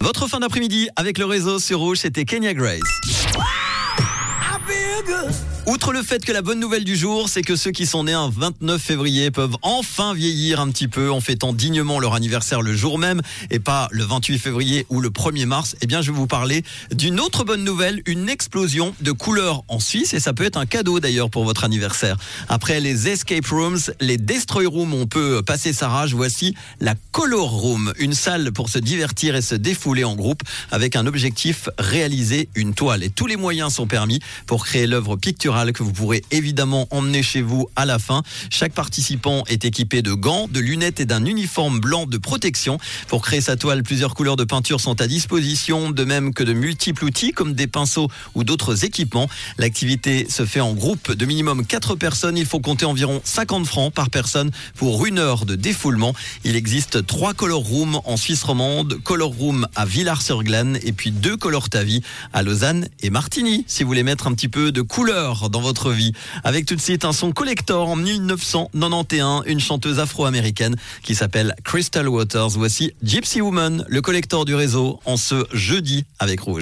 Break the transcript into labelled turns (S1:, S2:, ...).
S1: Votre fin d'après-midi avec le réseau sur Rouge, c'était Kenya Grace. Outre le fait que la bonne nouvelle du jour, c'est que ceux qui sont nés un 29 février peuvent enfin vieillir un petit peu en fêtant dignement leur anniversaire le jour même et pas le 28 février ou le 1er mars. Eh bien, je vais vous parler d'une autre bonne nouvelle, une explosion de couleurs en Suisse et ça peut être un cadeau d'ailleurs pour votre anniversaire. Après les escape rooms, les destroy rooms, on peut passer sa rage. Voici la color room, une salle pour se divertir et se défouler en groupe avec un objectif réaliser une toile. Et tous les moyens sont permis pour créer l'œuvre picturale que vous pourrez évidemment emmener chez vous à la fin. Chaque participant est équipé de gants, de lunettes et d'un uniforme blanc de protection. Pour créer sa toile, plusieurs couleurs de peinture sont à disposition, de même que de multiples outils comme des pinceaux ou d'autres équipements. L'activité se fait en groupe de minimum 4 personnes. Il faut compter environ 50 francs par personne pour une heure de défoulement. Il existe trois color rooms en Suisse romande, color room à Villars-sur-Glane et puis deux color Tavi à Lausanne et Martigny. Si vous voulez mettre un petit peu de couleur dans votre vie. Avec tout de suite un son collector en 1991, une chanteuse afro-américaine qui s'appelle Crystal Waters. Voici Gypsy Woman, le collector du réseau, en ce jeudi avec Rouge.